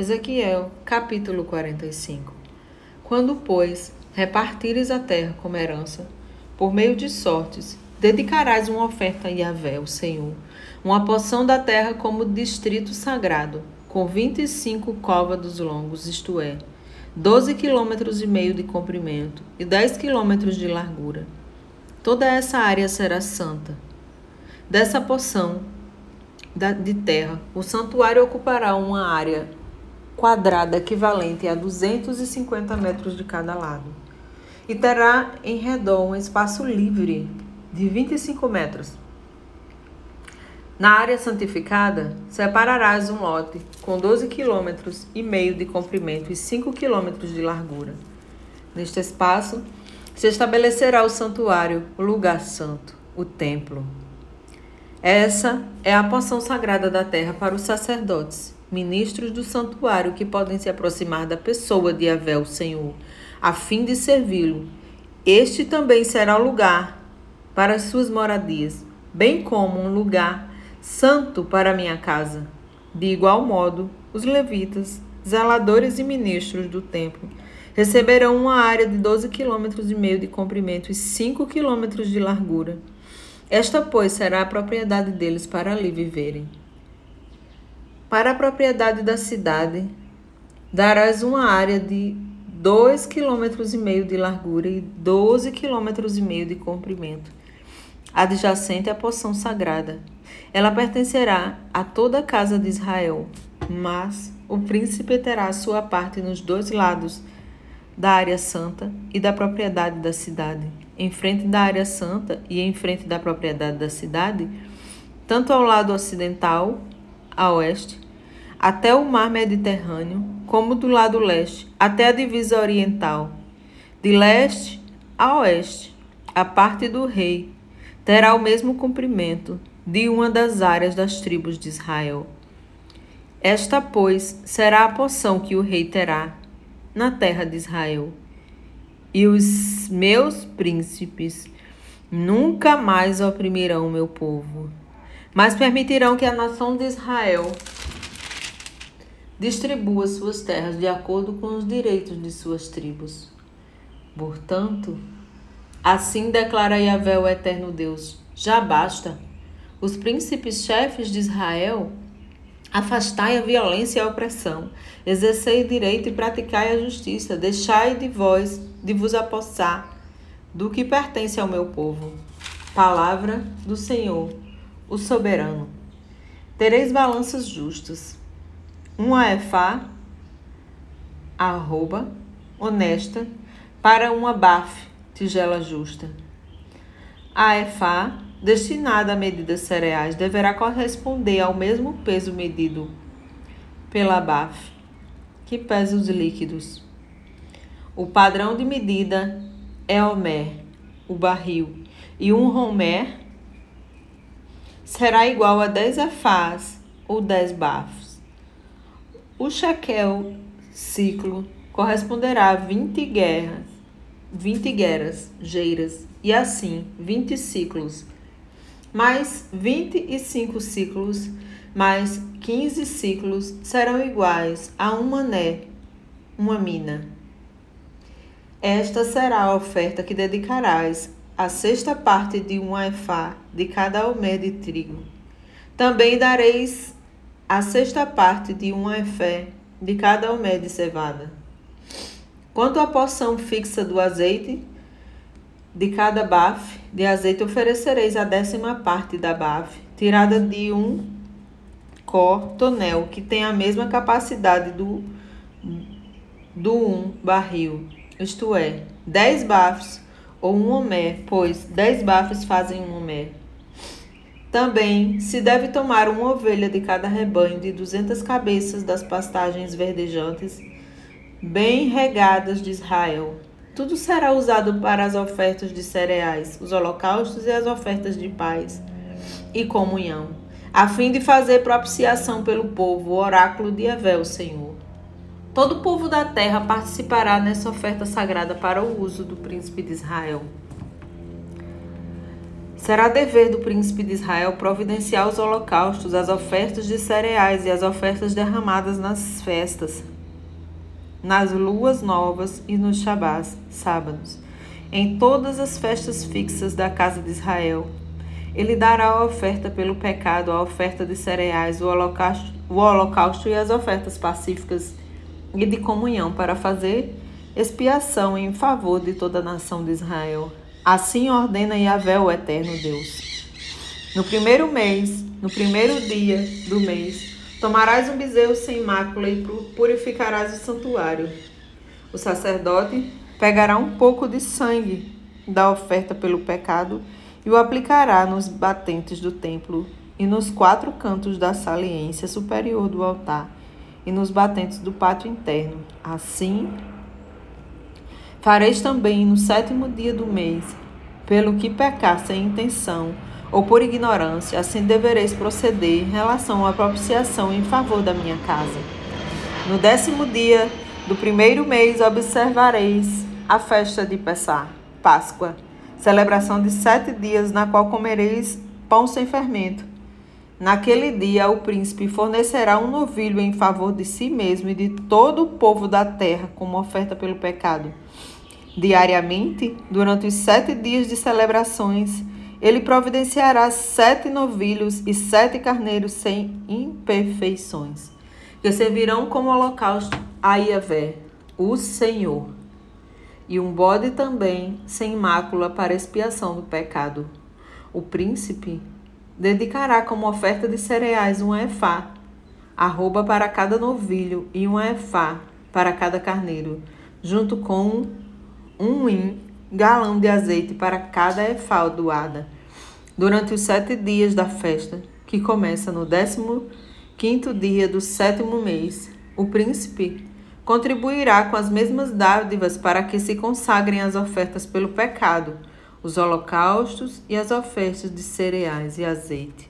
Ezequiel, capítulo 45. Quando, pois, repartires a terra como herança, por meio de sortes, dedicarás uma oferta a Yahvé, o Senhor, uma porção da terra como distrito sagrado, com vinte e cinco côvados longos, isto é, doze quilômetros e meio de comprimento e dez quilômetros de largura. Toda essa área será santa. Dessa porção de terra, o santuário ocupará uma área quadrada equivalente a 250 metros de cada lado e terá em redor um espaço livre de 25 metros na área santificada, separarás um lote com 12 quilômetros e meio de comprimento e 5 quilômetros de largura. Neste espaço se estabelecerá o santuário, o lugar santo, o templo. Essa é a porção sagrada da terra para os sacerdotes, ministros do santuário que podem se aproximar da pessoa de Avé, o Senhor, a fim de servi-lo. Este também será o lugar para as suas moradias, bem como um lugar santo para minha casa. De igual modo, os levitas, zeladores e ministros do templo, receberão uma área de 12 quilômetros e meio de comprimento e 5 quilômetros de largura. Esta, pois, será a propriedade deles para ali viverem. Para a propriedade da cidade, darás uma área de 2 quilômetros e meio de largura e 12 quilômetros e meio de comprimento, adjacente à poção sagrada, ela pertencerá a toda a casa de Israel, mas o príncipe terá sua parte nos dois lados da área santa e da propriedade da cidade, em frente da área santa e em frente da propriedade da cidade, tanto ao lado ocidental, a oeste, até o mar Mediterrâneo, como do lado leste, até a divisa oriental. De leste a oeste, a parte do rei terá o mesmo comprimento de uma das áreas das tribos de Israel. Esta, pois, será a poção que o rei terá na terra de Israel. E os meus príncipes nunca mais oprimirão o meu povo, mas permitirão que a nação de Israel distribua suas terras de acordo com os direitos de suas tribos. Portanto, assim declara Yahvé o eterno Deus: já basta os príncipes chefes de Israel, afastai a violência e a opressão, exercei direito e praticai a justiça, deixai de vós de vos apossar do que pertence ao meu povo. Palavra do Senhor, o soberano. Tereis balanças justas. Uma efá, arroba, honesta, para uma baf, tigela justa. A efá, destinada a medidas cereais deverá corresponder ao mesmo peso medido pela BAF, que pesa os líquidos. O padrão de medida é Homer, o barril, e um Homer será igual a 10 afás ou 10 bafos. O shekel ciclo corresponderá a 20 guerras, 20 guerras, geiras, e assim 20 ciclos mais 25 ciclos, mais 15 ciclos serão iguais a um mané, uma mina. Esta será a oferta que dedicarás a sexta parte de um efá de cada almé de trigo. Também dareis a sexta parte de um efé de cada almé de cevada. Quanto à porção fixa do azeite, de cada baf de azeite oferecereis a décima parte da baf, tirada de um cor tonel, que tem a mesma capacidade do, do um barril, isto é, dez bafs ou um homé, pois dez bafs fazem um homé. Também se deve tomar uma ovelha de cada rebanho de duzentas cabeças das pastagens verdejantes, bem regadas de Israel, tudo será usado para as ofertas de cereais, os holocaustos e as ofertas de paz e comunhão, a fim de fazer propiciação pelo povo, o oráculo de Evé, o Senhor. Todo o povo da terra participará nessa oferta sagrada para o uso do príncipe de Israel. Será dever do príncipe de Israel providenciar os holocaustos, as ofertas de cereais e as ofertas derramadas nas festas, nas luas novas e nos shabás, sábados, em todas as festas fixas da casa de Israel. Ele dará a oferta pelo pecado, a oferta de cereais, o holocausto, o holocausto e as ofertas pacíficas e de comunhão para fazer expiação em favor de toda a nação de Israel. Assim ordena Yahvé, o eterno Deus. No primeiro mês, no primeiro dia do mês, tomarás um bezerro sem mácula e purificarás o santuário. O sacerdote pegará um pouco de sangue da oferta pelo pecado e o aplicará nos batentes do templo e nos quatro cantos da saliência superior do altar e nos batentes do pátio interno. Assim, Fareis também no sétimo dia do mês, pelo que pecar sem intenção ou por ignorância, assim devereis proceder em relação à propiciação em favor da minha casa. No décimo dia do primeiro mês observareis a festa de Pessá, Páscoa, celebração de sete dias, na qual comereis pão sem fermento. Naquele dia o príncipe fornecerá um novilho em favor de si mesmo e de todo o povo da terra como oferta pelo pecado. Diariamente, durante os sete dias de celebrações, ele providenciará sete novilhos e sete carneiros sem imperfeições, que servirão como holocausto a Iavé, o Senhor, e um bode também sem mácula para expiação do pecado. O príncipe dedicará como oferta de cereais um efá, arroba para cada novilho e um efá para cada carneiro, junto com um galão de azeite para cada efá doada, durante os sete dias da festa, que começa no décimo quinto dia do sétimo mês. O príncipe contribuirá com as mesmas dádivas para que se consagrem as ofertas pelo pecado, os holocaustos e as ofertas de cereais e azeite.